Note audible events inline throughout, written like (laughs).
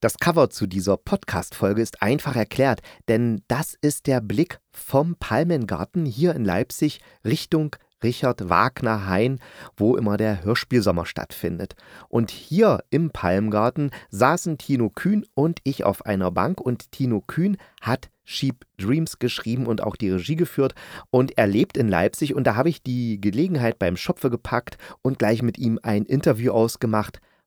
Das Cover zu dieser Podcast-Folge ist einfach erklärt, denn das ist der Blick vom Palmengarten hier in Leipzig Richtung Richard Wagner Hain, wo immer der Hörspielsommer stattfindet. Und hier im Palmgarten saßen Tino Kühn und ich auf einer Bank und Tino Kühn hat Sheep Dreams geschrieben und auch die Regie geführt und er lebt in Leipzig und da habe ich die Gelegenheit beim Schopfe gepackt und gleich mit ihm ein Interview ausgemacht,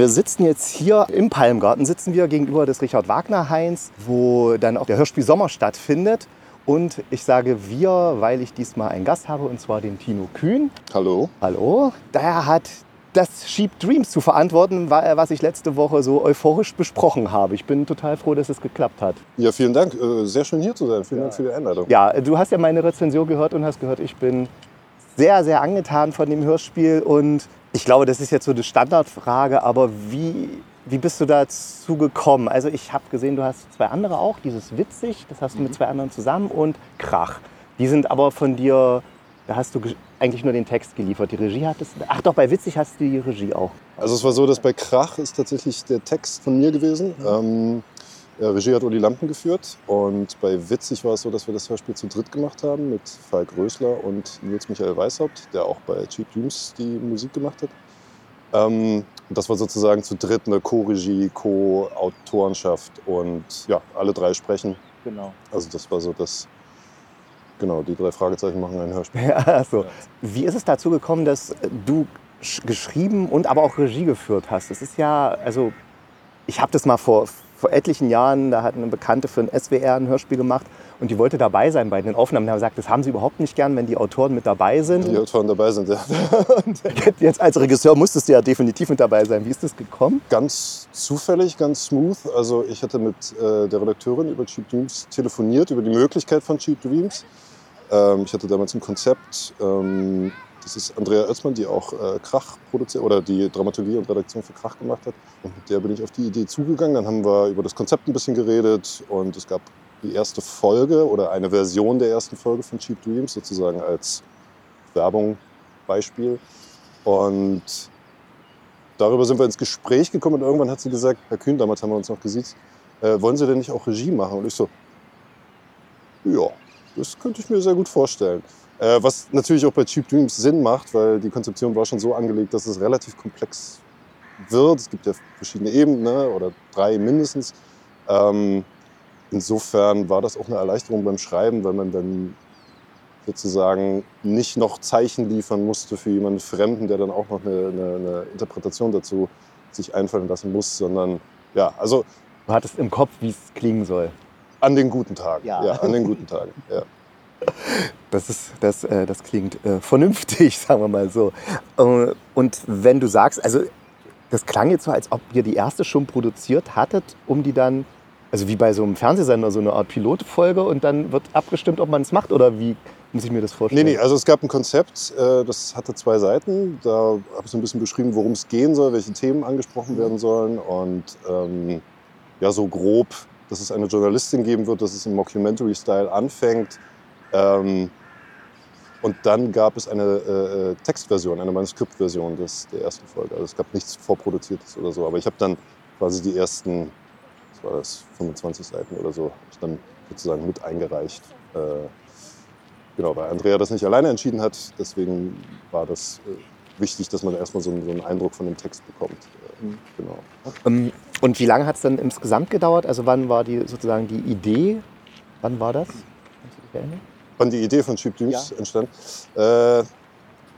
Wir sitzen jetzt hier im Palmgarten, sitzen wir gegenüber des Richard Wagner Hains, wo dann auch der Hörspiel Sommer stattfindet. Und ich sage wir, weil ich diesmal einen Gast habe, und zwar den Tino Kühn. Hallo. Hallo. Der hat das Sheep Dreams zu verantworten, was ich letzte Woche so euphorisch besprochen habe. Ich bin total froh, dass es geklappt hat. Ja, vielen Dank. Äh, sehr schön hier zu sein. Vielen ja. Dank für die Einladung. Ja, du hast ja meine Rezension gehört und hast gehört, ich bin sehr, sehr angetan von dem Hörspiel. Und ich glaube, das ist jetzt so eine Standardfrage, aber wie, wie bist du dazu gekommen? Also ich habe gesehen, du hast zwei andere auch, dieses Witzig, das hast du mit mhm. zwei anderen zusammen und Krach. Die sind aber von dir, da hast du eigentlich nur den Text geliefert. Die Regie hattest Ach doch, bei Witzig hast du die Regie auch. Also es war so, dass bei Krach ist tatsächlich der Text von mir gewesen. Mhm. Ähm, Regie hat Uli Lampen geführt und bei Witzig war es so, dass wir das Hörspiel zu dritt gemacht haben mit Falk Rösler und Nils Michael Weishaupt, der auch bei Cheap Dreams die Musik gemacht hat. Ähm, das war sozusagen zu dritt eine Co-Regie, Co-Autorenschaft und ja, alle drei sprechen. Genau. Also das war so das, genau, die drei Fragezeichen machen ein Hörspiel. (laughs) Ja, so. Wie ist es dazu gekommen, dass du geschrieben und aber auch Regie geführt hast? Es ist ja, also ich habe das mal vor, vor etlichen Jahren, da hat eine Bekannte für ein SWR ein Hörspiel gemacht und die wollte dabei sein bei den Aufnahmen. Da haben gesagt, das haben sie überhaupt nicht gern, wenn die Autoren mit dabei sind. Die Autoren dabei sind, ja. und (laughs) jetzt als Regisseur musstest du ja definitiv mit dabei sein. Wie ist das gekommen? Ganz zufällig, ganz smooth. Also ich hatte mit äh, der Redakteurin über Cheap Dreams telefoniert, über die Möglichkeit von Cheap Dreams. Ähm, ich hatte damals ein Konzept. Ähm, das ist Andrea Oetzmann, die auch äh, Krach produziert oder die Dramaturgie und Redaktion für Krach gemacht hat. Und mit der bin ich auf die Idee zugegangen. Dann haben wir über das Konzept ein bisschen geredet und es gab die erste Folge oder eine Version der ersten Folge von Cheap Dreams sozusagen als Werbung, Beispiel. Und darüber sind wir ins Gespräch gekommen und irgendwann hat sie gesagt, Herr Kühn, damals haben wir uns noch gesiezt, äh, wollen Sie denn nicht auch Regie machen? Und ich so, ja, das könnte ich mir sehr gut vorstellen. Äh, was natürlich auch bei Cheap Dreams Sinn macht, weil die Konzeption war schon so angelegt, dass es relativ komplex wird. Es gibt ja verschiedene Ebenen ne? oder drei mindestens. Ähm, insofern war das auch eine Erleichterung beim Schreiben, weil man dann sozusagen nicht noch Zeichen liefern musste für jemanden Fremden, der dann auch noch eine, eine, eine Interpretation dazu sich einfallen lassen muss, sondern ja, also. Du hattest im Kopf, wie es klingen soll. An den guten Tagen. Ja, ja an den guten Tagen. Ja. (laughs) Das, ist, das, äh, das klingt äh, vernünftig, (laughs) sagen wir mal so. Äh, und wenn du sagst, also das klang jetzt so, als ob ihr die erste schon produziert hattet, um die dann, also wie bei so einem Fernsehsender, so eine Art Pilotfolge und dann wird abgestimmt, ob man es macht oder wie muss ich mir das vorstellen? Nee, nee, also es gab ein Konzept, äh, das hatte zwei Seiten. Da habe ich so ein bisschen beschrieben, worum es gehen soll, welche Themen angesprochen werden sollen und ähm, ja, so grob, dass es eine Journalistin geben wird, dass es im Mockumentary-Style anfängt ähm, und dann gab es eine äh, äh, Textversion, eine Manuskriptversion des, der ersten Folge. Also es gab nichts Vorproduziertes oder so. Aber ich habe dann quasi die ersten, was war das, 25 Seiten oder so, ich dann sozusagen mit eingereicht. Äh, genau, weil Andrea das nicht alleine entschieden hat. Deswegen war das äh, wichtig, dass man erstmal so, so, einen Eindruck von dem Text bekommt. Äh, mhm. Genau. Ähm, und wie lange hat es dann insgesamt gedauert? Also wann war die sozusagen die Idee? Wann war das? Kannst du dich erinnern? Wann die Idee von Cheap Dreams ja. entstand. Äh, ja,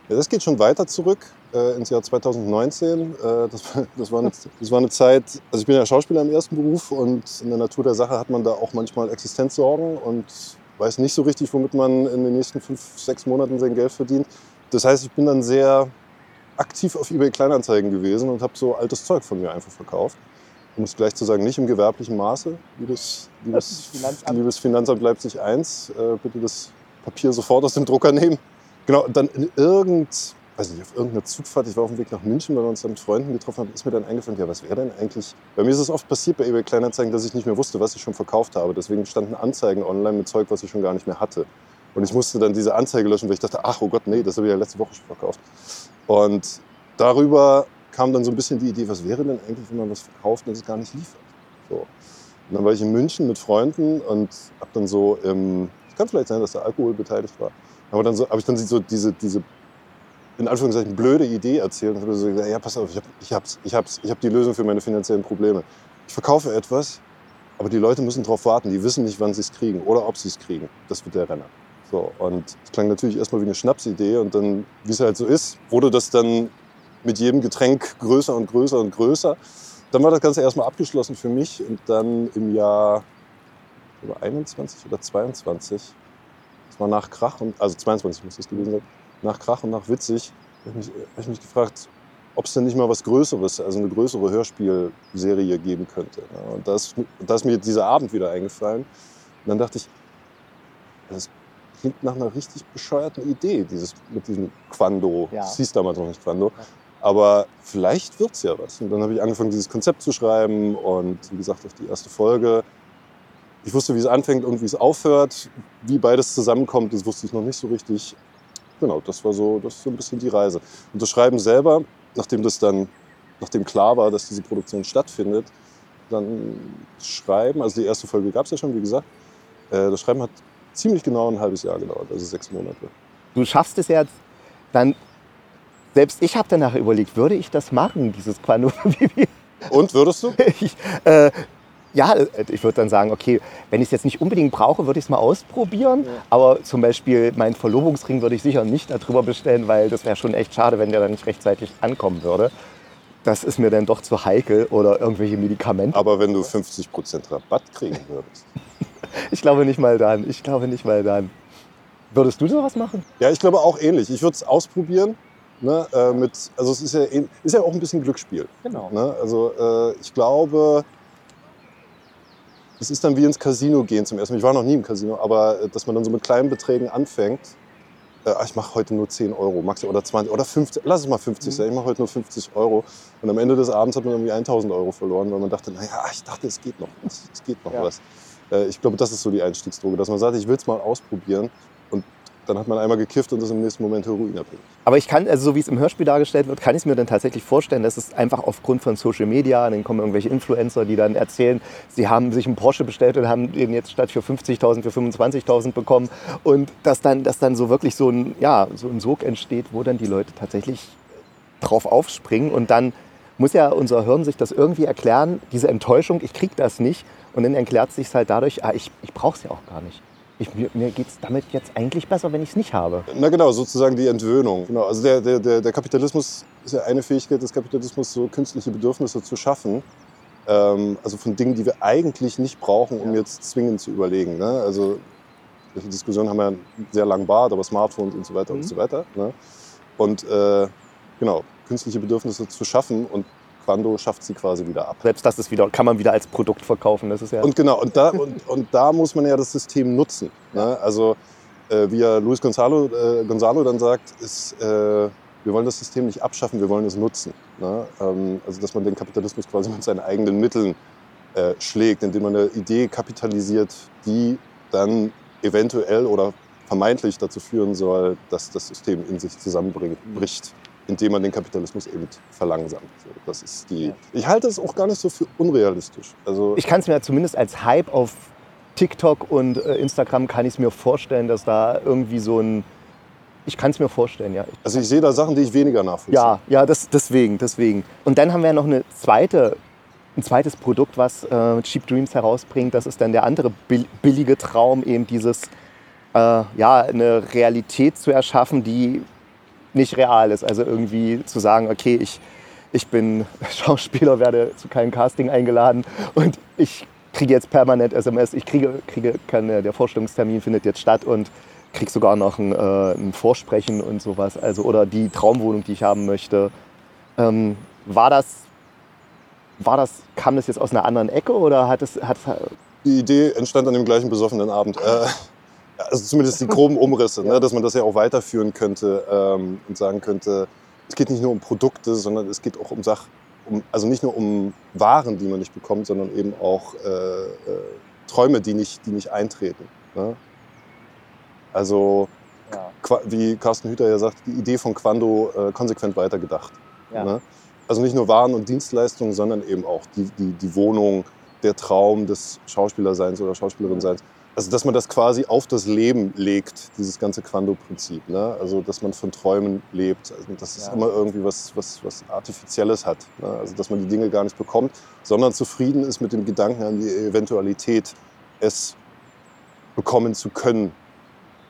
das geht schon weiter zurück äh, ins Jahr 2019. Äh, das, das, war eine, (laughs) das war eine Zeit, also ich bin ja Schauspieler im ersten Beruf und in der Natur der Sache hat man da auch manchmal Existenzsorgen und weiß nicht so richtig, womit man in den nächsten fünf, sechs Monaten sein Geld verdient. Das heißt, ich bin dann sehr aktiv auf eBay Kleinanzeigen gewesen und habe so altes Zeug von mir einfach verkauft um es gleich zu sagen, nicht im gewerblichen Maße, liebes, liebes, Finanzamt. liebes Finanzamt Leipzig 1, äh, bitte das Papier sofort aus dem Drucker nehmen. Genau, und dann in irgend, weiß nicht, auf irgendeiner Zugfahrt, ich war auf dem Weg nach München, weil wir uns da mit Freunden getroffen haben, ist mir dann eingefallen, ja, was wäre denn eigentlich, bei mir ist es oft passiert bei eBay Kleinanzeigen, dass ich nicht mehr wusste, was ich schon verkauft habe. Deswegen standen Anzeigen online mit Zeug, was ich schon gar nicht mehr hatte. Und ich musste dann diese Anzeige löschen, weil ich dachte, ach oh Gott, nee, das habe ich ja letzte Woche schon verkauft. Und darüber kam dann so ein bisschen die Idee, was wäre denn eigentlich, wenn man was verkauft und es gar nicht liefert. So. Und dann war ich in München mit Freunden und habe dann so, es kann vielleicht sein, dass da Alkohol beteiligt war, aber dann so, habe ich dann so diese, diese in Anführungszeichen blöde Idee erzählt und habe so gesagt, ja pass auf, ich habe ich hab's, ich hab's, ich hab die Lösung für meine finanziellen Probleme. Ich verkaufe etwas, aber die Leute müssen darauf warten, die wissen nicht, wann sie es kriegen oder ob sie es kriegen. Das wird der Renner. So, und es klang natürlich erstmal wie eine Schnapsidee und dann, wie es halt so ist, wurde das dann mit jedem Getränk größer und größer und größer. Dann war das Ganze erstmal abgeschlossen für mich und dann im Jahr 21 oder 22, das war nach Krach, und, also 22 muss das gewesen sein, nach Krach und nach Witzig, habe ich, mich, hab ich mich gefragt, ob es denn nicht mal was Größeres, also eine größere Hörspielserie geben könnte. Und da ist, da ist mir dieser Abend wieder eingefallen. Und dann dachte ich, das klingt nach einer richtig bescheuerten Idee, dieses mit diesem Quando. Ja. Es hieß damals noch nicht Quando. Aber vielleicht wird es ja was. Und dann habe ich angefangen, dieses Konzept zu schreiben und wie gesagt, auf die erste Folge. Ich wusste, wie es anfängt und wie es aufhört. Wie beides zusammenkommt, das wusste ich noch nicht so richtig. Genau, das war so, das ist so ein bisschen die Reise. Und das Schreiben selber, nachdem das dann, nachdem klar war, dass diese Produktion stattfindet, dann schreiben, also die erste Folge gab es ja schon, wie gesagt. Äh, das Schreiben hat ziemlich genau ein halbes Jahr gedauert, also sechs Monate. Du schaffst es jetzt, dann, selbst ich habe danach überlegt, würde ich das machen, dieses Quando? (laughs) Und würdest du? (laughs) ich, äh, ja, ich würde dann sagen, okay, wenn ich es jetzt nicht unbedingt brauche, würde ich es mal ausprobieren. Ja. Aber zum Beispiel meinen Verlobungsring würde ich sicher nicht darüber bestellen, weil das wäre schon echt schade, wenn der dann nicht rechtzeitig ankommen würde. Das ist mir dann doch zu heikel oder irgendwelche Medikamente. Aber wenn du 50% Rabatt kriegen würdest. (laughs) Ich glaube nicht mal dann. Ich glaube nicht mal dann. Würdest du sowas machen? Ja, ich glaube auch ähnlich. Ich würde es ausprobieren. Ne, äh, mit, also es ist ja, eben- ist ja auch ein bisschen Glücksspiel. Genau. Ne? Also äh, ich glaube, es ist dann wie ins Casino gehen zum ersten Mal. Ich war noch nie im Casino, aber äh, dass man dann so mit kleinen Beträgen anfängt. Äh, ah, ich mache heute nur 10 Euro, max oder 20 oder 50, lass es mal 50 sein, ich mache heute nur 50 Euro. Und am Ende des Abends hat man irgendwie 1000 Euro verloren, weil man dachte, naja, ich dachte, es geht noch was. Es geht noch Ja. was. Äh, ich glaube, das ist so die Einstiegsdroge, dass man sagt, ich will es mal ausprobieren. Dann hat man einmal gekifft und ist im nächsten Moment heroinabhängig. Aber ich kann, also so wie es im Hörspiel dargestellt wird, kann ich es mir dann tatsächlich vorstellen, dass es einfach aufgrund von Social Media, dann kommen irgendwelche Influencer, die dann erzählen, sie haben sich einen Porsche bestellt und haben den jetzt statt für 50.000 für 25.000 bekommen und dass dann, dass dann so wirklich so ein, ja, so ein Sog entsteht, wo dann die Leute tatsächlich drauf aufspringen und dann muss ja unser Hirn sich das irgendwie erklären, diese Enttäuschung, ich krieg das nicht und dann erklärt sich halt dadurch, ah, ich, ich brauche es ja auch gar nicht. Ich, mir mir geht es damit jetzt eigentlich besser, wenn ich es nicht habe. Na genau, sozusagen die Entwöhnung. Genau, also der, der, der, Kapitalismus ist ja eine Fähigkeit des Kapitalismus, so künstliche Bedürfnisse zu schaffen. Ähm, also von Dingen, die wir eigentlich nicht brauchen, um Ja. jetzt zwingend zu überlegen. Ne? Also solche Diskussionen haben wir sehr langen Bart, aber Smartphones und so weiter Mhm. und so weiter. Ne? Und äh, genau, künstliche Bedürfnisse zu schaffen und Quando schafft sie quasi wieder ab. Selbst das ist wieder, kann man wieder als Produkt verkaufen. Das ist ja. Und genau, und da, und, und da muss man ja das System nutzen. Ne? Also äh, wie ja Luis Gonzalo, äh, Gonzalo dann sagt, ist, äh, wir wollen das System nicht abschaffen, wir wollen es nutzen. Ne? Ähm, also dass man den Kapitalismus quasi mit seinen eigenen Mitteln äh, schlägt, indem man eine Idee kapitalisiert, die dann eventuell oder vermeintlich dazu führen soll, dass das System in sich zusammenbricht, indem man den Kapitalismus eben verlangsamt. Das ist die. Ich halte es auch gar nicht so für unrealistisch. Also ich kann es mir zumindest als Hype auf TikTok und äh, Instagram kann ich es mir vorstellen, dass da irgendwie so ein. Ich kann es mir vorstellen, ja. Also ich sehe da Sachen, die ich weniger nachvollziehe. Ja, ja, das, deswegen, deswegen. Und dann haben wir noch eine zweite, ein zweites Produkt, was äh, Cheap Dreams herausbringt. Das ist dann der andere bill- billige Traum, eben dieses, äh, ja, eine Realität zu erschaffen, die nicht real ist. Also irgendwie zu sagen, okay, ich, ich bin (laughs) Schauspieler, werde zu keinem Casting eingeladen und ich kriege jetzt permanent SMS. Ich kriege, kriege äh, der Vorstellungstermin findet jetzt statt und kriege sogar noch ein, äh, ein Vorsprechen und sowas. Also, oder die Traumwohnung, die ich haben möchte. Ähm, war das, war das, kam das jetzt aus einer anderen Ecke oder hat es, hat, Die Idee entstand an dem gleichen besoffenen Abend. Äh, also zumindest die groben Umrisse, ne, dass man das ja auch weiterführen könnte ähm, und sagen könnte, es geht nicht nur um Produkte, sondern es geht auch um Sachen, um, also nicht nur um Waren, die man nicht bekommt, sondern eben auch äh, äh, Träume, die nicht, die nicht eintreten. Ne? Also ja. wie Carsten Hüter ja sagt, die Idee von Quando äh, konsequent weitergedacht. Ja. Ne? Also nicht nur Waren und Dienstleistungen, sondern eben auch die, die, die Wohnung, der Traum des Schauspielerseins oder Schauspielerinseins. Also dass man das quasi auf das Leben legt, dieses ganze Quando-Prinzip. Ne? Also dass man von Träumen lebt. Also dass es ja. immer irgendwie was, was, was Artifizielles hat. Ne? Also dass man die Dinge gar nicht bekommt, sondern zufrieden ist mit dem Gedanken an die Eventualität, es bekommen zu können.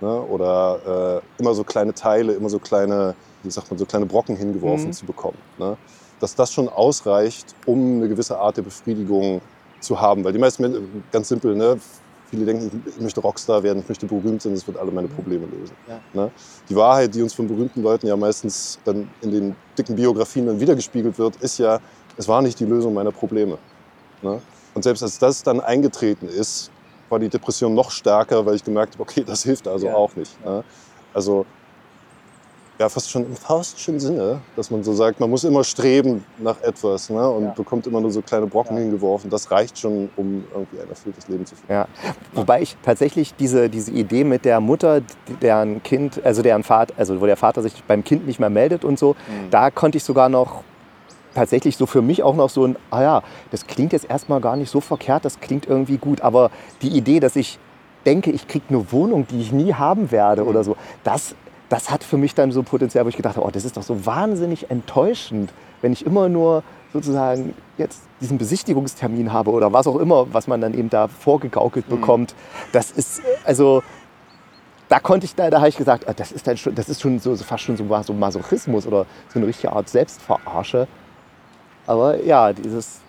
Ne? Oder äh, immer so kleine Teile, immer so kleine, wie sagt man, so kleine Brocken hingeworfen mhm. zu bekommen. Ne? Dass das schon ausreicht, um eine gewisse Art der Befriedigung zu haben. Weil die meisten Menschen, ganz simpel, ne? Viele denken, ich möchte Rockstar werden, ich möchte berühmt sein, das wird alle meine mhm. Probleme lösen. Ja. Ne? Die Wahrheit, die uns von berühmten Leuten ja meistens dann in den dicken Biografien dann wiedergespiegelt wird, ist ja, es war nicht die Lösung meiner Probleme. Ne? Und selbst als das dann eingetreten ist, war die Depression noch stärker, weil ich gemerkt habe, okay, das hilft also ja. auch nicht. Ne? Also ja, fast schon im faustischen Sinne, dass man so sagt, man muss immer streben nach etwas ne? und ja. bekommt immer nur so kleine Brocken ja. hingeworfen. Das reicht schon, um irgendwie ein erfülltes Leben zu führen. Ja. Wobei ich tatsächlich diese, diese Idee mit der Mutter, deren Kind, also deren Vater, also wo der Vater sich beim Kind nicht mehr meldet und so, mhm. da konnte ich sogar noch tatsächlich so für mich auch noch so ein, ah ja, das klingt jetzt erstmal gar nicht so verkehrt, das klingt irgendwie gut. Aber die Idee, dass ich denke, ich kriege eine Wohnung, die ich nie haben werde oder so, das, das hat für mich dann so Potenzial, wo ich gedacht habe, oh, das ist doch so wahnsinnig enttäuschend, wenn ich immer nur sozusagen jetzt diesen Besichtigungstermin habe oder was auch immer, was man dann eben da vorgegaukelt mhm. bekommt. Das ist, also da konnte ich, da, da habe ich gesagt, ah, das ist dann schon, das ist schon so, fast schon so, so Masochismus oder so eine richtige Art Selbstverarsche. Aber ja, dieses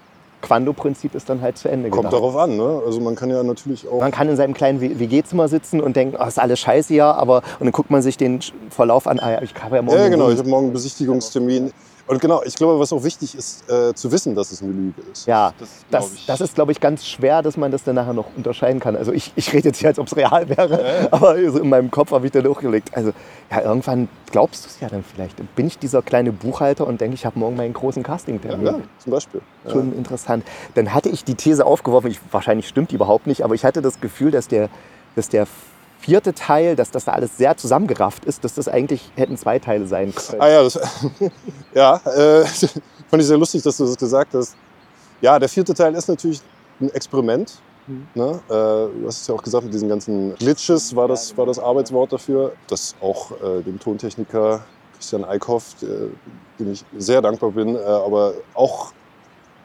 Quando-Prinzip ist dann halt zu Ende Kommt gedacht. darauf an, ne? Also man kann ja natürlich auch... Man kann in seinem kleinen WG-Zimmer sitzen und denken, oh, ist alles scheiße hier, aber und dann guckt man sich den Verlauf an, ah, ja, ich habe ja morgen... Ja, genau, ich habe morgen einen Besichtigungstermin. Und genau, ich glaube, was auch wichtig ist, äh, zu wissen, dass es eine Lüge ist. Ja, das, das, das ist, glaube ich, ganz schwer, dass man das dann nachher noch unterscheiden kann. Also ich, ich rede jetzt hier, als ob es real wäre, ja. aber also in meinem Kopf habe ich dann hochgelegt. Also ja, irgendwann glaubst du es ja dann vielleicht. Bin ich dieser kleine Buchhalter und denke, ich habe morgen meinen großen Casting-Termin. Ja, zum Beispiel. Schon ja. interessant. Dann hatte ich die These aufgeworfen, ich, wahrscheinlich stimmt die überhaupt nicht, aber ich hatte das Gefühl, dass der, dass der vierte Teil, dass das da alles sehr zusammengerafft ist, dass das eigentlich hätten zwei Teile sein können. Ah ja, das, (laughs) ja äh, (laughs) fand ich sehr lustig, dass du das gesagt hast. Ja, der vierte Teil ist natürlich ein Experiment. Mhm. Ne? Äh, du hast es ja auch gesagt, mit diesen ganzen Glitches war das, war das Arbeitswort dafür, das auch äh, dem Tontechniker Christian Eickhoff, dem ich sehr dankbar bin, äh, aber auch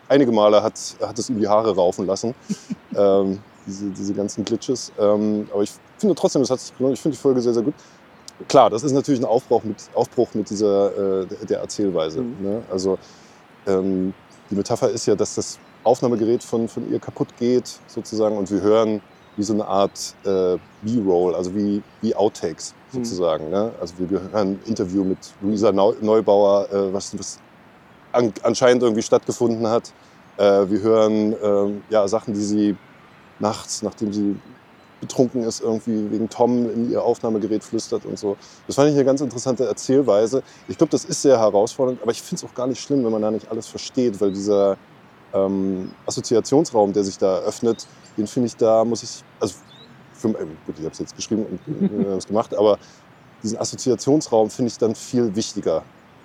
einige Male hat, hat es ihm die Haare raufen lassen. (laughs) ähm, diese, diese ganzen Glitches. Ähm, aber ich finde trotzdem, das hat sich gelohnt. Ich finde die Folge sehr, sehr gut. Klar, das ist natürlich ein Aufbruch mit, Aufbruch mit dieser äh, der Erzählweise. Mhm. Ne? Also ähm, die Metapher ist ja, dass das Aufnahmegerät von, von ihr kaputt geht, sozusagen, und wir hören wie so eine Art äh, B-Roll, also wie, wie Outtakes mhm. sozusagen. Mhm. Ne? Also wir hören ein Interview mit Luisa Neubauer, äh, was, was an, anscheinend irgendwie stattgefunden hat. Äh, wir hören ähm, ja, Sachen, die sie nachts, nachdem sie betrunken ist, irgendwie wegen Tom in ihr Aufnahmegerät flüstert und so. Das fand ich eine ganz interessante Erzählweise. Ich glaube, das ist sehr herausfordernd, aber ich finde es auch gar nicht schlimm, wenn man da nicht alles versteht, weil dieser ähm, Assoziationsraum, der sich da öffnet, den finde ich da, muss ich, also für, äh, gut, ich habe es jetzt geschrieben und äh, es (laughs) gemacht, aber diesen Assoziationsraum finde ich dann viel wichtiger,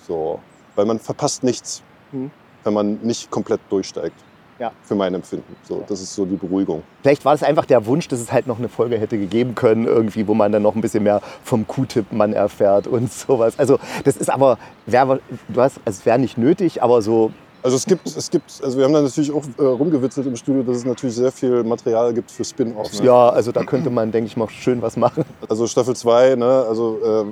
so, weil man verpasst nichts, mhm. wenn man nicht komplett durchsteigt. Ja. Für mein Empfinden. So, das ist so die Beruhigung. Vielleicht war es einfach der Wunsch, dass es halt noch eine Folge hätte gegeben können, irgendwie, wo man dann noch ein bisschen mehr vom Q-Tip-Mann erfährt und (laughs) sowas. Also das ist aber, wär, du hast, also es wäre nicht nötig, aber so also es gibt, es gibt, also wir haben da natürlich auch äh, rumgewitzelt im Studio, dass es natürlich sehr viel Material gibt für Spin-offs. Ne? Ja, also da könnte man, denke ich mal, schön was machen. Also Staffel 2, ne, also äh,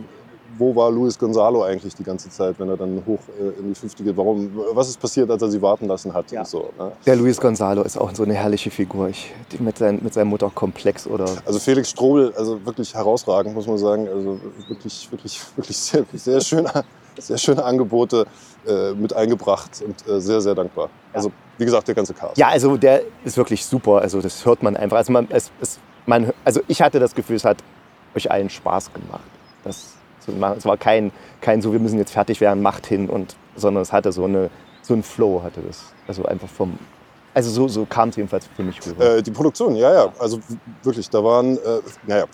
wo war Luis Gonzalo eigentlich die ganze Zeit, wenn er dann hoch äh, in die Fünfte geht? Warum, was ist passiert, als er sie warten lassen hat? Ja. So, ne? Der Luis Gonzalo ist auch so eine herrliche Figur. Ich, mit, sein, mit seinem Mutterkomplex oder. Also Felix Strobel, also wirklich herausragend, muss man sagen. Also wirklich, wirklich, wirklich sehr, sehr schöne, sehr schöne Angebote äh, mit eingebracht und äh, sehr, sehr dankbar. Ja. Also wie gesagt, der ganze Cast. Ja, also der ist wirklich super. Also das hört man einfach. Also, man, es, es, man, also ich hatte das Gefühl, es hat euch allen Spaß gemacht. Das, es war kein, kein so, wir müssen jetzt fertig werden, macht hin, und, sondern es hatte so, eine, so einen Flow, hatte das. Also einfach vom, also so, so kam es jedenfalls für mich rüber. Äh, die Produktion, ja, ja. Also wirklich, da waren, äh, naja,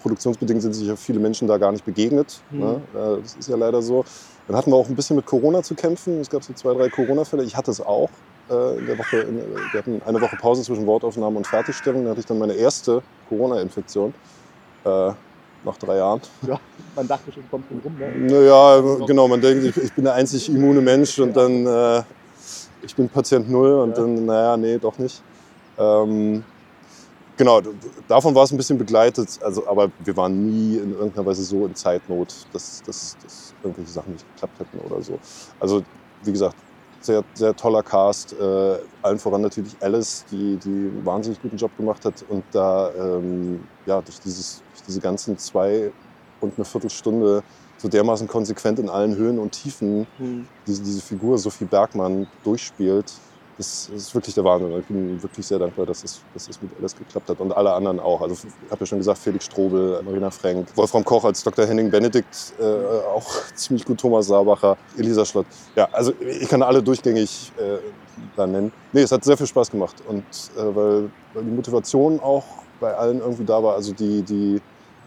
produktionsbedingt sind sich ja viele Menschen da gar nicht begegnet. Mhm. Ne? Äh, das ist ja leider so. Dann hatten wir auch ein bisschen mit Corona zu kämpfen. Es gab so zwei, drei Corona-Fälle. Ich hatte es auch äh, in der Woche. In, wir hatten eine Woche Pause zwischen Wortaufnahme und Fertigstellung. Da hatte ich dann meine erste Corona-Infektion. Äh, nach drei Jahren. Ja, man dachte schon, kommt rum. Ne? Naja, genau, man denkt, ich, ich bin der einzig immune Mensch und dann, äh, ich bin Patient Null und ja. dann, naja, nee, doch nicht. Ähm, genau, davon war es ein bisschen begleitet, also, aber wir waren nie in irgendeiner Weise so in Zeitnot, dass, dass, dass irgendwelche Sachen nicht geklappt hätten oder so. Also, wie gesagt, sehr, sehr toller Cast. Äh, allen voran natürlich Alice, die, die einen wahnsinnig guten Job gemacht hat und da ähm, ja, durch, dieses, durch diese ganzen zwei und eine Viertelstunde so dermaßen konsequent in allen Höhen und Tiefen mhm. diese, diese Figur Sophie Bergmann durchspielt das ist wirklich der Wahnsinn. Ich bin wirklich sehr dankbar, dass es, dass es mit alles geklappt hat und alle anderen auch. Also ich habe ja schon gesagt, Felix Strobel, Marina Frank, Wolfram Koch als Dr. Henning Benedikt, äh, auch (laughs) ziemlich gut Thomas Saarbacher, Elisa Schlott. Ja, also ich kann alle durchgängig äh, da nennen. Nee, es hat sehr viel Spaß gemacht und äh, weil, weil die Motivation auch bei allen irgendwie da war. Also die, die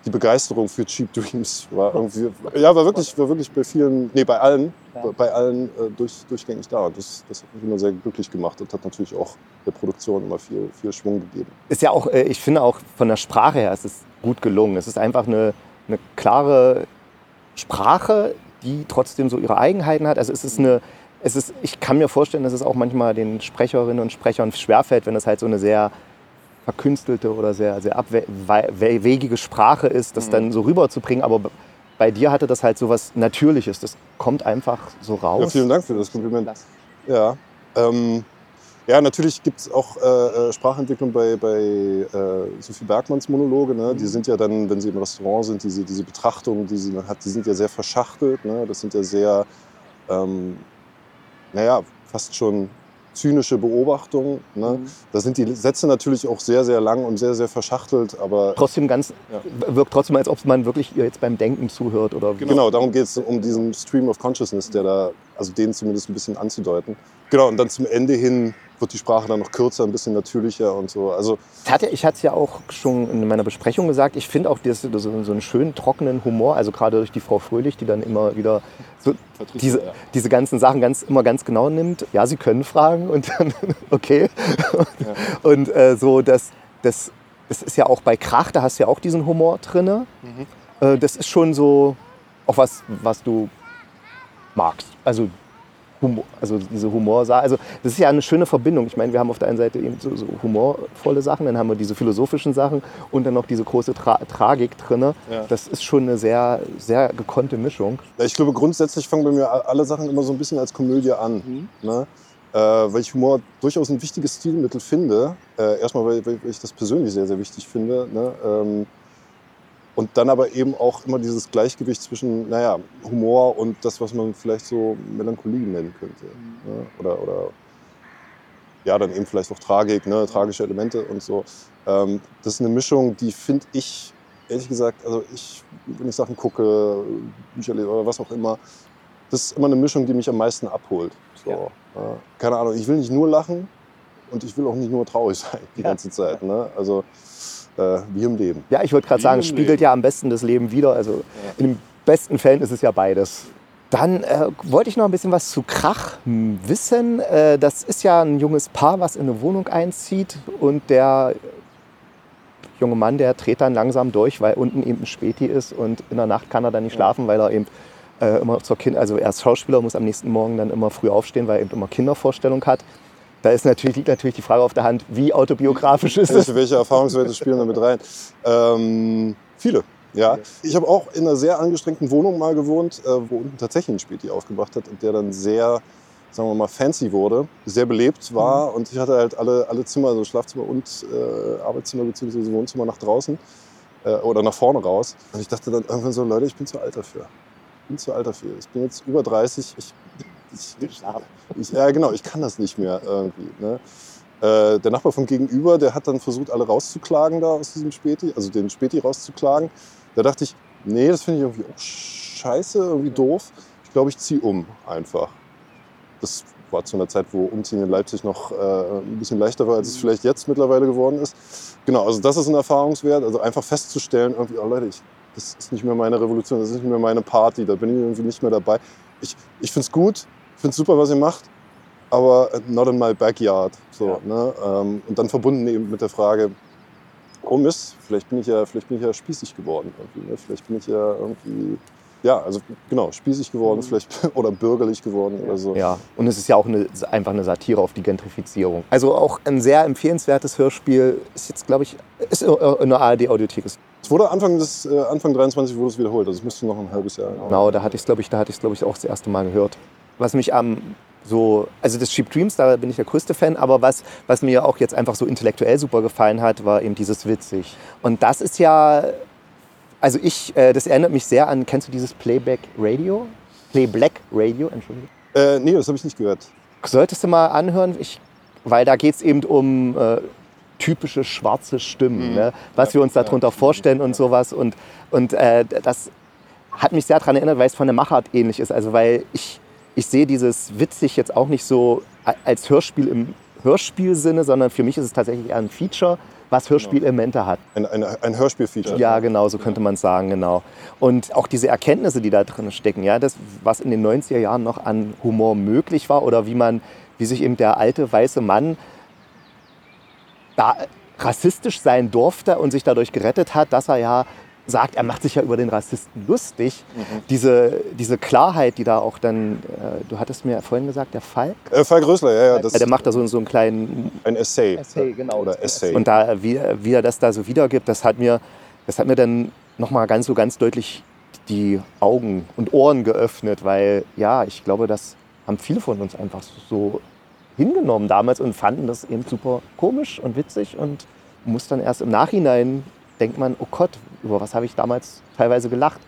die Begeisterung für Cheap Dreams war irgendwie, ja, war wirklich, war wirklich bei vielen, nee, bei allen, ja. bei allen äh, durch, durchgängig da. Das, das hat mich immer sehr glücklich gemacht und hat natürlich auch der Produktion immer viel, viel Schwung gegeben. Ist ja auch, äh, ich finde auch von der Sprache her ist es gut gelungen. Es ist einfach eine, eine klare Sprache, die trotzdem so ihre Eigenheiten hat. Also es ist eine, es ist, ich kann mir vorstellen, dass es auch manchmal den Sprecherinnen und Sprechern schwerfällt, wenn es halt so eine sehr verkünstelte oder sehr, sehr abwegige Sprache ist, das mhm. dann so rüberzubringen. Aber bei dir hatte das halt so was Natürliches. Das kommt einfach so raus. Ja, vielen Dank für das Kompliment. Ja, ähm, ja natürlich gibt es auch äh, äh, Sprachentwicklung bei, bei äh, Sophie Bergmanns Monologe. Ne? Mhm. Die sind ja dann, wenn sie im Restaurant sind, diese, diese Betrachtungen, die sie hat, die sind ja sehr verschachtelt. Ne? Das sind ja sehr, ähm, naja, fast schon zynische Beobachtung. Ne? Mhm. Da sind die Sätze natürlich auch sehr, sehr lang und sehr, sehr verschachtelt, aber... Trotzdem ganz, ja. wirkt trotzdem, als ob man wirklich ihr jetzt beim Denken zuhört. Oder genau, genau darum geht es, um diesen Stream of Consciousness, der da, also den zumindest ein bisschen anzudeuten. Genau, und dann zum Ende hin wird die Sprache dann noch kürzer, ein bisschen natürlicher und so. Also ich hatte ich es ja auch schon in meiner Besprechung gesagt, ich finde auch das, so, so einen schönen trockenen Humor, also gerade durch die Frau Fröhlich, die dann immer wieder so diese, ja. diese ganzen Sachen ganz, immer ganz genau nimmt. Ja, sie können fragen und dann, (laughs) okay. Ja. Und äh, so, das, das, das ist ja auch bei Krach, da hast du ja auch diesen Humor drin. Mhm. Äh, das ist schon so auch was, was du magst. Also Humor, also diese Humorsache. Also das ist ja eine schöne Verbindung. Ich meine, wir haben auf der einen Seite eben so, so humorvolle Sachen, dann haben wir diese philosophischen Sachen und dann noch diese große Tra Tragik drin. Ja. Das ist schon eine sehr, sehr gekonnte Mischung. Ja, ich glaube, grundsätzlich fangen bei mir alle Sachen immer so ein bisschen als Komödie an. Mhm. Ne? Äh, weil ich Humor durchaus ein wichtiges Stilmittel finde. Äh, erstmal, weil, weil, ich das persönlich sehr, sehr wichtig finde. Ne? Ähm, und dann aber eben auch immer dieses Gleichgewicht zwischen, naja, Humor und das, was man vielleicht so Melancholie nennen könnte. Mhm. Ne? Oder, oder ja, dann eben vielleicht auch Tragik, ne? tragische Elemente und so. Ähm, das ist eine Mischung, die finde ich, ehrlich gesagt, also ich, wenn ich Sachen gucke, Bücher lese oder was auch immer, das ist immer eine Mischung, die mich am meisten abholt. So, ja. äh, keine Ahnung, ich will nicht nur lachen und ich will auch nicht nur traurig (laughs) sein die ja. ganze Zeit. Ne? Also äh, wie im Leben. Ja, ich würde gerade sagen, es spiegelt Leben. ja am besten das Leben wieder. Also ja. in den besten Fällen ist es ja beides. Dann äh, wollte ich noch ein bisschen was zu Krach wissen. Äh, das ist ja ein junges Paar, was in eine Wohnung einzieht und der junge Mann, der dreht dann langsam durch, weil unten eben ein Späti ist und in der Nacht kann er dann nicht schlafen, weil er eben äh, immer zur Kind, also er ist Schauspieler, muss am nächsten Morgen dann immer früh aufstehen, weil er eben immer Kindervorstellung hat. Da ist natürlich, liegt natürlich die Frage auf der Hand, wie autobiografisch ist es? Welche Erfahrungswerte spielen da mit rein? Ähm, viele. Ja, ich habe auch in einer sehr angestrengten Wohnung mal gewohnt, äh, wo unten tatsächlich ein Späti aufgebracht hat und der dann sehr, sagen wir mal, fancy wurde, sehr belebt war mhm. und ich hatte halt alle, alle Zimmer, also Schlafzimmer und äh, Arbeitszimmer bzw. Wohnzimmer nach draußen äh, oder nach vorne raus. Und ich dachte dann irgendwann so, Leute, ich bin zu alt dafür. Ich bin zu alt dafür. Ich bin jetzt über 30, ich ich, ich, ja, genau, ich kann das nicht mehr irgendwie. Ne? Äh, der Nachbar von gegenüber, der hat dann versucht, alle rauszuklagen da aus diesem Späti, also den Späti rauszuklagen. Da dachte ich, nee, das finde ich irgendwie auch scheiße, irgendwie doof. Ich glaube, ich ziehe um einfach. Das war zu einer Zeit, wo Umziehen in Leipzig noch äh, ein bisschen leichter war, als es vielleicht jetzt mittlerweile geworden ist. Genau, also das ist ein Erfahrungswert. Also einfach festzustellen, irgendwie, oh Leute, ich, das ist nicht mehr meine Revolution, das ist nicht mehr meine Party, da bin ich irgendwie nicht mehr dabei. Ich, ich finde es gut, finde es super, was ihr macht, aber not in my backyard. So, ja. ne? Ähm, und dann verbunden eben mit der Frage, oh Mist, vielleicht bin ich ja, vielleicht bin ich ja spießig geworden. Irgendwie, ne? Vielleicht bin ich ja irgendwie ja, also genau, spießig geworden mhm. vielleicht (laughs) oder bürgerlich geworden oder so. Ja, und es ist ja auch eine, einfach eine Satire auf die Gentrifizierung. Also auch ein sehr empfehlenswertes Hörspiel ist jetzt, glaube ich, ist in der ARD-Audiothek. Es wurde Anfang, des, äh, Anfang 23 wurde es wiederholt, also es müsste noch ein halbes Jahr. Genau, da hatte ich es, glaube ich, da hatte ich glaube ich auch das erste Mal gehört. Was mich am so, also das Cheap Dreams, da bin ich der größte Fan, aber was, was mir auch jetzt einfach so intellektuell super gefallen hat, war eben dieses witzig. Und das ist ja also ich, äh, das erinnert mich sehr an, kennst du dieses Playback Radio? Playblack Radio, Entschuldigung. Äh, nee, das habe ich nicht gehört. Solltest du mal anhören, ich, weil da geht es eben um äh, typische schwarze Stimmen, mhm. ne? was ja, wir uns darunter ja. vorstellen und sowas. Und, und äh, das hat mich sehr daran erinnert, weil es von der Machart ähnlich ist. Also weil ich, ich sehe dieses witzig jetzt auch nicht so als Hörspiel im Hörspielsinne, sondern für mich ist es tatsächlich eher ein Feature, was Hörspielelemente hat. Ein, ein, ein Hörspielfeature. Ja, genau, so könnte man sagen, genau. Und auch diese Erkenntnisse, die da drin stecken, ja, das, was in den 90er Jahren noch an Humor möglich war oder wie man, wie sich eben der alte weiße Mann da rassistisch sein durfte und sich dadurch gerettet hat, dass er ja sagt, er macht sich ja über den Rassisten lustig. Mhm. Diese, diese Klarheit, die da auch dann, äh, du hattest mir vorhin gesagt, der Falk? Äh, Falk Rösler, ja, ja. Das der macht da so, so einen kleinen... Ein Essay. Essay, genau. Oder Essay. Und da, wie, wie er das da so wiedergibt, das hat mir, das hat mir dann nochmal ganz so ganz deutlich die Augen und Ohren geöffnet, weil ja, ich glaube, das haben viele von uns einfach so hingenommen damals und fanden das eben super komisch und witzig und muss dann erst im Nachhinein denkt man, oh Gott, über was habe ich damals teilweise gelacht?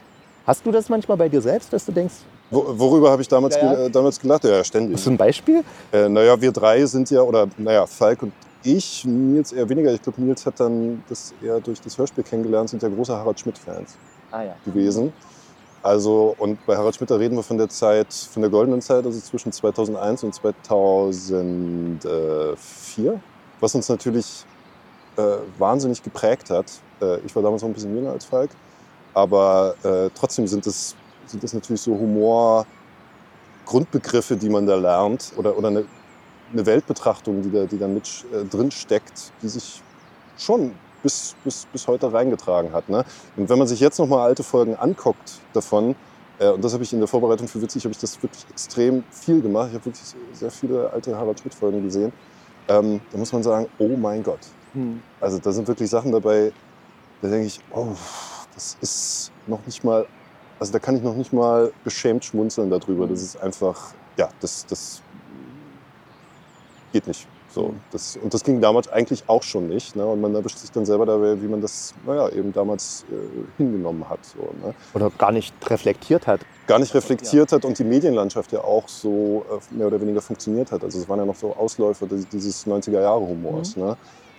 Hast du das manchmal bei dir selbst, dass du denkst, worüber habe ich damals, ja, ja. damals gelacht? Ja, ständig. Hast du ein Beispiel? Äh, naja, wir drei sind ja, oder naja, Falk und ich, Nils eher weniger. Ich glaube, Nils hat dann das eher durch das Hörspiel kennengelernt, sind ja große Harald Schmidt-Fans ah, ja. gewesen. Also, und bei Harald Schmidt, da reden wir von der Zeit, von der goldenen Zeit, also zwischen 2001 und 2004, was uns natürlich äh, wahnsinnig geprägt hat. Äh, ich war damals noch ein bisschen jünger als Falk, aber äh, trotzdem sind das, sind das natürlich so Humor-Grundbegriffe, die man da lernt oder, oder eine, eine Weltbetrachtung, die da, die da mit äh, drin steckt, die sich schon bis, bis, bis heute reingetragen hat. Ne? Und wenn man sich jetzt nochmal alte Folgen anguckt davon, äh, und das habe ich in der Vorbereitung für Witzig, habe ich das wirklich extrem viel gemacht. Ich habe wirklich sehr viele alte Harald Schmidt-Folgen gesehen. Ähm, da muss man sagen, oh mein Gott. Hm. Also da sind wirklich Sachen dabei, da denke ich, oh, das ist noch nicht mal, also da kann ich noch nicht mal beschämt schmunzeln darüber. Das mhm. ist einfach, ja, das, das geht nicht. So, das, und das ging damals eigentlich auch schon nicht. Ne? Und man erwischt sich dann selber dabei, wie man das naja, eben damals äh, hingenommen hat. So, ne? Oder gar nicht reflektiert hat. Gar nicht reflektiert ja. hat und die Medienlandschaft ja auch so äh, mehr oder weniger funktioniert hat. Also es waren ja noch so Ausläufer dieses 90er-Jahre-Humors. Mhm. Ne?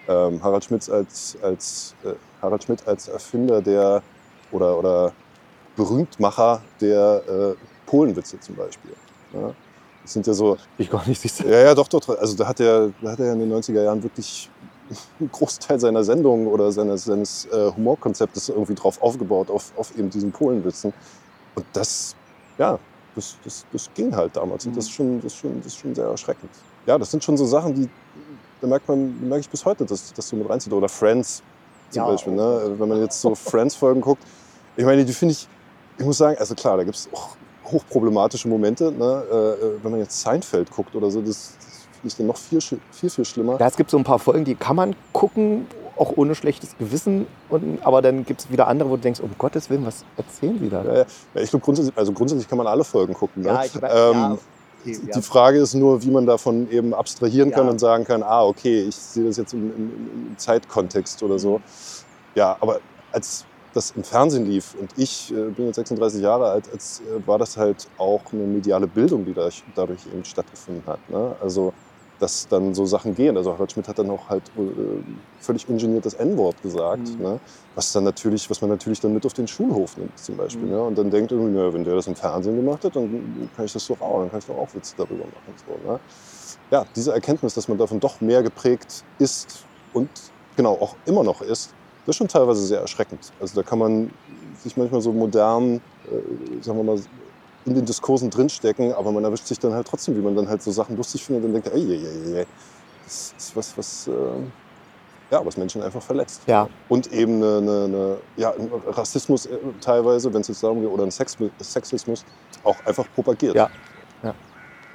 Ähm, Harald Schmidt als, als äh, Harald Schmidt als Erfinder der oder, oder Berühmtmacher der äh, Polenwitze zum Beispiel. Ja, das sind ja so. Ich gar nicht sicher. Ja, ja, doch, doch. Also da hat er, da hat er in den 90er Jahren wirklich (laughs) einen Großteil seiner Sendung oder seines, seines äh, Humorkonzeptes irgendwie drauf aufgebaut, auf, auf eben diesen Polenwitzen. Und das, ja, das, das, das ging halt damals. Und das ist, schon, das, ist schon, das ist schon sehr erschreckend. Ja, das sind schon so Sachen, die, da merkt man, merke ich bis heute, dass das so mit reinzieht. Oder Friends zum ja, Beispiel. Ne? Wenn man jetzt so Friends-Folgen guckt, ich meine, die finde ich, ich muss sagen, also klar, da gibt es hochproblematische Momente. Ne? Äh, äh, wenn man jetzt Seinfeld guckt oder so, das, das finde ich dann noch viel, viel, viel schlimmer. Ja, es gibt so ein paar Folgen, die kann man gucken, auch ohne schlechtes Gewissen. Und, aber dann gibt es wieder andere, wo du denkst, um Gottes Willen, was erzählen die da? Ja. ich glaube, grundsätzlich, also grundsätzlich kann man alle Folgen gucken. Ne? Ja, ich, ähm, ja, die Frage ist nur, wie man davon eben abstrahieren kann ja. und sagen kann, ah, okay, ich sehe das jetzt im, im, im, Zeitkontext oder so. Ja, aber als das im Fernsehen lief und ich äh, bin jetzt 36 Jahre alt, als, äh, war das halt auch eine mediale Bildung, die dadurch, dadurch eben stattgefunden hat. Ne? Also dass dann so Sachen gehen. Also Harald Schmidt hat dann auch halt äh, völlig ungeniert das N-Wort gesagt, mhm. ne? was dann natürlich, was man natürlich dann mit auf den Schulhof nimmt zum Beispiel. Mhm. Ne? Und dann denkt irgendwie, na, wenn der das im Fernsehen gemacht hat, dann kann ich das doch auch, dann kann ich doch auch Witze darüber machen. So, ne? Ja, diese Erkenntnis, dass man davon doch mehr geprägt ist und genau auch immer noch ist, das ist schon teilweise sehr erschreckend. Also da kann man sich manchmal so modern, äh, sagen wir mal, in den Diskursen drinstecken, aber man erwischt sich dann halt trotzdem, wie man dann halt so Sachen lustig findet und dann denkt, ey, ey, ey, ey. das ist was, was, äh, ja, was Menschen einfach verletzt. Ja. Und eben eine, eine, eine ja, Rassismus äh, teilweise, wenn es jetzt darum geht, oder ein Sex, Sexismus, auch einfach propagiert. Ja. ja.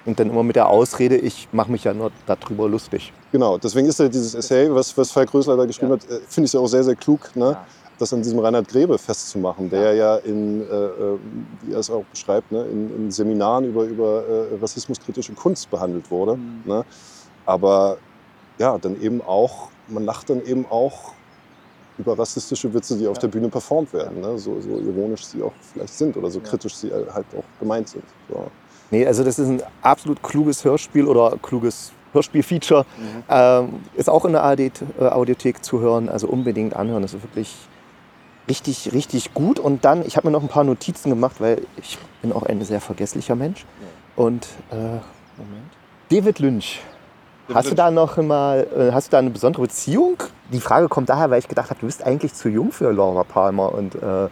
Und dann immer mit der Ausrede, ich mache mich ja nur darüber lustig. Genau, deswegen ist ja dieses Essay, was, was Falk Rösler da geschrieben ja. hat, äh, finde ich ja auch sehr, sehr klug. Ne? Ja das an diesem Reinhard Grebe festzumachen, der ja in, äh, äh, wie er es auch beschreibt, ne, in, in Seminaren über, über äh, rassismuskritische Kunst behandelt wurde. Mhm. Ne? Aber ja, dann eben auch, man lacht dann eben auch über rassistische Witze, die auf der Bühne performt werden, ne? so, so, ironisch sie auch vielleicht sind oder so kritisch sie halt auch gemeint sind. So. Nee, also das ist ein absolut kluges Hörspiel oder kluges Hörspiel-Feature. Mhm. Ähm, ist auch in der ARD-Audiothek zu hören, also unbedingt anhören. Das ist wirklich richtig, richtig gut. Und dann, ich habe mir noch ein paar Notizen gemacht, weil ich bin auch ein sehr vergesslicher Mensch. Und äh, Moment. David Lynch. David hast Lynch. du da noch mal, äh, hast du da eine besondere Beziehung? Die Frage kommt daher, weil ich gedacht habe, du bist eigentlich zu jung für Laura Palmer und äh,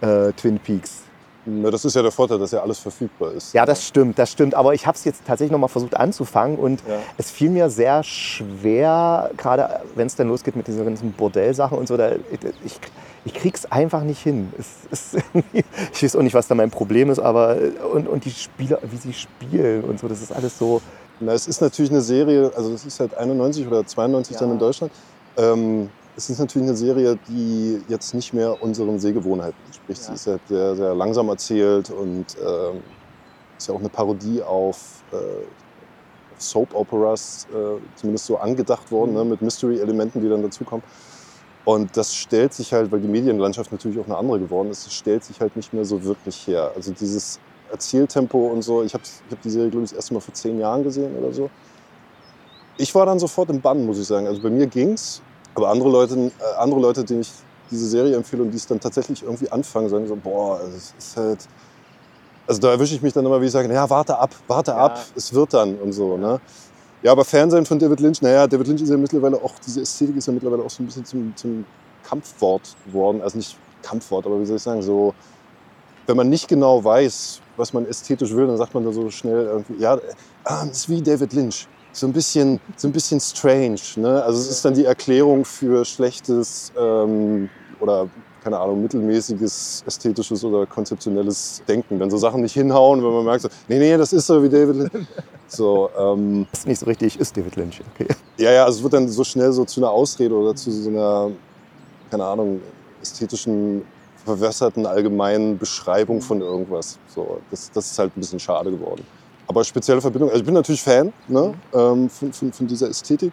äh Twin Peaks. Na, das ist ja der Vorteil, dass ja alles verfügbar ist. Ja, das stimmt, das stimmt. Aber ich habe es jetzt tatsächlich noch mal versucht anzufangen und ja. es fiel mir sehr schwer, gerade wenn es dann losgeht mit diesen ganzen Bordellsachen und so. Da, ich, ich krieg's einfach nicht hin. Es, es, (laughs) ich weiß auch nicht, was da mein Problem ist, aber und, und die Spieler, wie sie spielen und so, das ist alles so. Na, es ist natürlich eine Serie, also das ist halt 91 oder 92 ja. dann in Deutschland. Ähm, es ist natürlich eine Serie, die jetzt nicht mehr unseren Sehgewohnheiten entspricht. Ja. Sie ist halt sehr, sehr langsam erzählt und ähm, ist ja auch eine Parodie auf äh, Soap Operas, äh, zumindest so angedacht worden, mhm. ne, mit Mystery-Elementen, die dann dazukommen. Und das stellt sich halt, weil die Medienlandschaft natürlich auch eine andere geworden ist, das stellt sich halt nicht mehr so wirklich her. Also dieses Erzähltempo und so, ich habe ich hab die Serie, glaube ich, das erste Mal vor zehn Jahren gesehen oder so. Ich war dann sofort im Bann, muss ich sagen. Also bei mir ging's, aber andere Leute, äh, andere Leute, denen ich diese Serie empfehle und die es dann tatsächlich irgendwie anfangen, sagen so, boah, es ist halt... Also da erwische ich mich dann immer, wie ich sage, ja, warte ab, warte ja. ab, es wird dann und so. Ne? Ja, aber Fernsehen von David Lynch, naja, David Lynch ist ja mittlerweile auch, diese Ästhetik ist ja mittlerweile auch so ein bisschen zum, zum Kampfwort geworden. Also nicht Kampfwort, aber wie soll ich sagen, so, wenn man nicht genau weiß, was man ästhetisch will, dann sagt man da so schnell irgendwie, ja, ah, das ist wie David Lynch. So ein bisschen, so ein bisschen strange. Ne? Also es ist dann die Erklärung für schlechtes ähm, oder keine Ahnung, mittelmäßiges ästhetisches oder konzeptionelles Denken. Wenn so Sachen nicht hinhauen, wenn man merkt, so, nee, nee, das ist so wie David Lynch. So, ähm, das ist nicht so richtig, ist David Lynch. Okay. Ja, ja, also es wird dann so schnell so zu einer Ausrede oder zu so einer, keine Ahnung, ästhetischen, verwässerten allgemeinen Beschreibung von irgendwas. So, das, das ist halt ein bisschen schade geworden. Aber spezielle Verbindung, also ich bin natürlich Fan ne, ähm, von, von, von dieser Ästhetik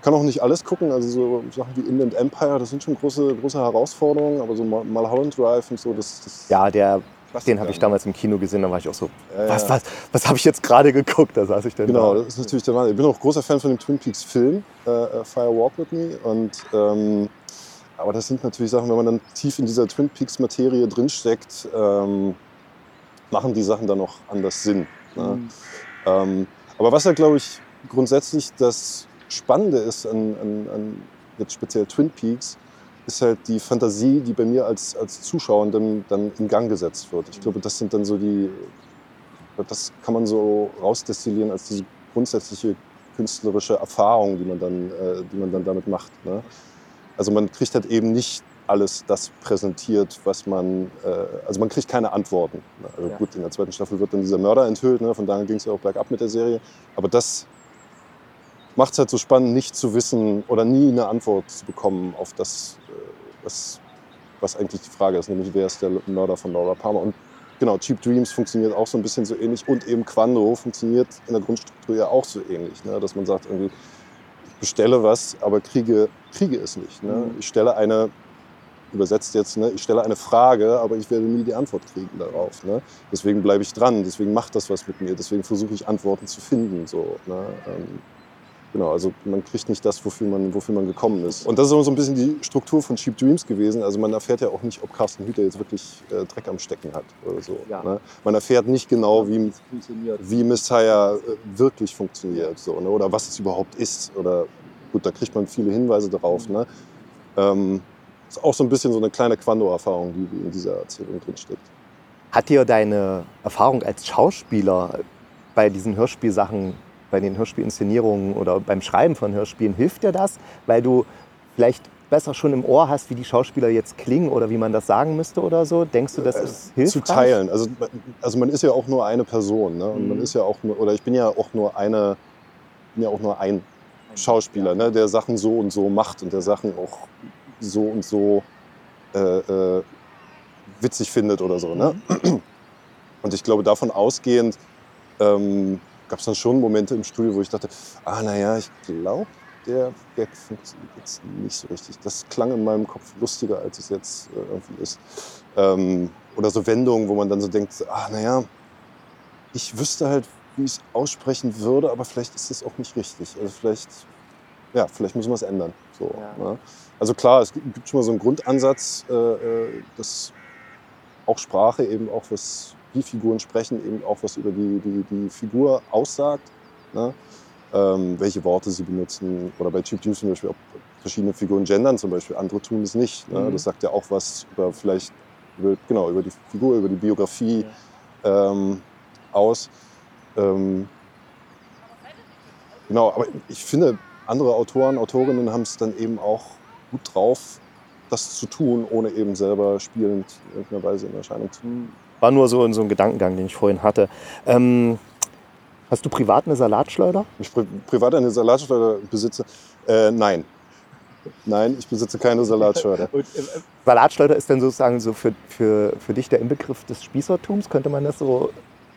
kann auch nicht alles gucken. Also so Sachen wie Inland Empire, das sind schon große, große Herausforderungen. Aber so Mulholland Drive und so, das. das ja, der, den habe ich damals im Kino gesehen, da war ich auch so, ja, was, was, was habe ich jetzt gerade geguckt? Da saß ich dann Genau, da. das ist natürlich der Wahnsinn. Ich bin auch großer Fan von dem Twin Peaks Film, äh, äh, Fire Walk With Me. Und, ähm, aber das sind natürlich Sachen, wenn man dann tief in dieser Twin Peaks Materie drinsteckt, ähm, machen die Sachen dann auch anders Sinn. Ne? Mhm. Ähm, aber was ja, glaube ich, grundsätzlich das Spannende ist an, an, an jetzt speziell Twin Peaks, ist halt die Fantasie, die bei mir als, als Zuschauer dann, dann in Gang gesetzt wird. Ich glaube, das sind dann so die, das kann man so rausdestillieren als diese grundsätzliche künstlerische Erfahrung, die man dann, äh, die man dann damit macht. Ne? Also man kriegt halt eben nicht alles das präsentiert, was man, äh, also man kriegt keine Antworten. Also ja. gut, in der zweiten Staffel wird dann dieser Mörder enthüllt, ne? von daher ging es ja auch bergab mit der Serie. Aber das macht es halt so spannend, nicht zu wissen oder nie eine Antwort zu bekommen auf das, äh, was, was eigentlich die Frage ist, nämlich wer ist der Mörder von Laura Palmer. Und genau, Cheap Dreams funktioniert auch so ein bisschen so ähnlich und eben Quando funktioniert in der Grundstruktur ja auch so ähnlich, ne? dass man sagt irgendwie, ich bestelle was, aber kriege, kriege es nicht. Ne? Mhm. Ich stelle eine, übersetzt jetzt, ne? ich stelle eine Frage, aber ich werde nie die Antwort kriegen darauf. Ne? Deswegen bleibe ich dran, deswegen macht das was mit mir, deswegen versuche ich Antworten zu finden. So, ne? ähm, Genau, also man kriegt nicht das, wofür man, wofür man gekommen ist. Und das ist so ein bisschen die Struktur von Cheap Dreams gewesen. Also man erfährt ja auch nicht, ob Carsten Hüter jetzt wirklich äh, Dreck am Stecken hat oder so. Ja. Ne? Man erfährt nicht genau, wie, wie Messiah äh, wirklich funktioniert so, ne? oder was es überhaupt ist. Oder gut, da kriegt man viele Hinweise darauf. Mhm. Ne? Ähm, ist auch so ein bisschen so eine kleine Quando-Erfahrung, die in dieser Erzählung drinsteckt. Hat dir deine Erfahrung als Schauspieler bei diesen Hörspielsachen bei den Hörspielinszenierungen oder beim Schreiben von Hörspielen, hilft dir das, weil du vielleicht besser schon im Ohr hast, wie die Schauspieler jetzt klingen oder wie man das sagen müsste oder so? Denkst du, das äh, ist hilfreich? Zu teilen. Also, also man ist ja auch nur eine Person. Ne? Und mhm. man ist ja auch nur, oder ich bin ja auch nur eine, bin ja auch nur ein Schauspieler, ne? der Sachen so und so macht und der Sachen auch so und so äh, äh, witzig findet oder so. Ne? Mhm. Und ich glaube, davon ausgehend ähm, gab es dann schon Momente im Studio, wo ich dachte, ah naja, ich glaube, der Gag funktioniert jetzt nicht so richtig. Das klang in meinem Kopf lustiger, als es jetzt äh, irgendwie ist. Ähm, oder so Wendungen, wo man dann so denkt, ah naja, ich wüsste halt, wie ich es aussprechen würde, aber vielleicht ist es auch nicht richtig. Also vielleicht, ja, vielleicht müssen wir es ändern. So, ja. ne? Also klar, es gibt schon mal so einen Grundansatz, äh, äh dass auch Sprache eben auch was die Figuren sprechen, eben auch was über die, die, die Figur aussagt. Ne? Ähm, welche Worte sie benutzen. Oder bei Dreams zum Beispiel, ob verschiedene Figuren gendern zum Beispiel, andere tun es nicht. Ne? Mhm. Das sagt ja auch was über vielleicht über, genau, über die Figur, über die Biografie ja. ähm, aus. Ähm, genau, aber ich finde, andere Autoren, Autorinnen haben es dann eben auch gut drauf, das zu tun, ohne eben selber spielend in irgendeiner Weise in Erscheinung zu. War nur so in so ein Gedankengang, den ich vorhin hatte. Ähm, hast du privat eine Salatschleuder? Ich pri privat eine Salatschleuder besitze? Äh, nein. Nein, ich besitze keine Salatschleuder. (laughs) Und, äh, Salatschleuder ist dann sozusagen so für, für, für dich der Inbegriff des Spießertums? Könnte man das so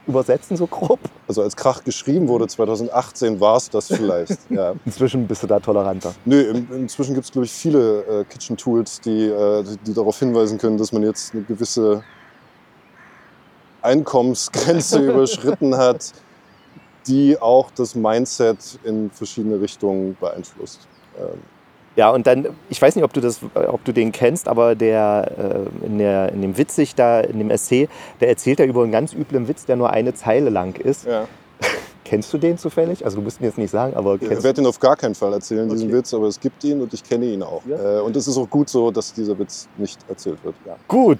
übersetzen, so grob? Also als Krach geschrieben wurde 2018, war es das vielleicht. (laughs) ja. Inzwischen bist du da toleranter. Nö, in, inzwischen gibt es, glaube ich, viele äh, Kitchen-Tools, die, äh, die, die darauf hinweisen können, dass man jetzt eine gewisse Einkommensgrenze (laughs) überschritten hat, die auch das Mindset in verschiedene Richtungen beeinflusst. Ähm, ja, und dann, ich weiß nicht, ob du, das, ob du den kennst, aber der, äh, in, der in dem Witzig da, in dem Essay, der erzählt ja über einen ganz üblen Witz, der nur eine Zeile lang ist. Ja. (laughs) Kennst du den zufällig? Also du musst ihn jetzt nicht sagen, aber kennst Ich werde ihn auf gar keinen Fall erzählen, okay. diesen Witz, aber es gibt ihn und ich kenne ihn auch. Ja. Äh, und es ist auch gut so, dass dieser Witz nicht erzählt wird. Ja. Gut,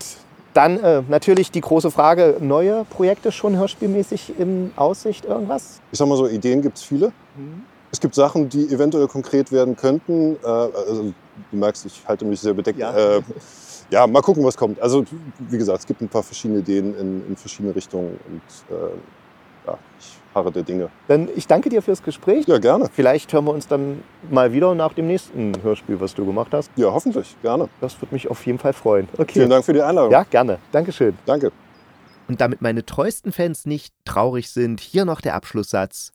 dann äh, natürlich die große Frage, neue Projekte schon hörspielmäßig in Aussicht, irgendwas? Ich sag mal so, Ideen gibt es viele. Mhm. Es gibt Sachen, die eventuell konkret werden könnten. Äh, also, du merkst, ich halte mich sehr bedeckt. Ja. Äh, ja, mal gucken, was kommt. Also wie gesagt, es gibt ein paar verschiedene Ideen in, in verschiedene Richtungen. Und äh, ja, ich harre der Dinge. Dann ich danke dir fürs Gespräch. Ja, gerne. Vielleicht hören wir uns dann mal wieder nach dem nächsten Hörspiel, was du gemacht hast. Ja, hoffentlich. Gerne. Das würde mich auf jeden Fall freuen. Okay. Vielen Dank für die Einladung. Ja, gerne. Dankeschön. Danke. Und damit meine treuesten Fans nicht traurig sind, hier noch der Abschlusssatz.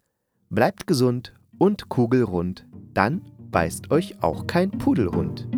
Bleibt gesund und kugelrund, dann beißt euch auch kein Pudelhund.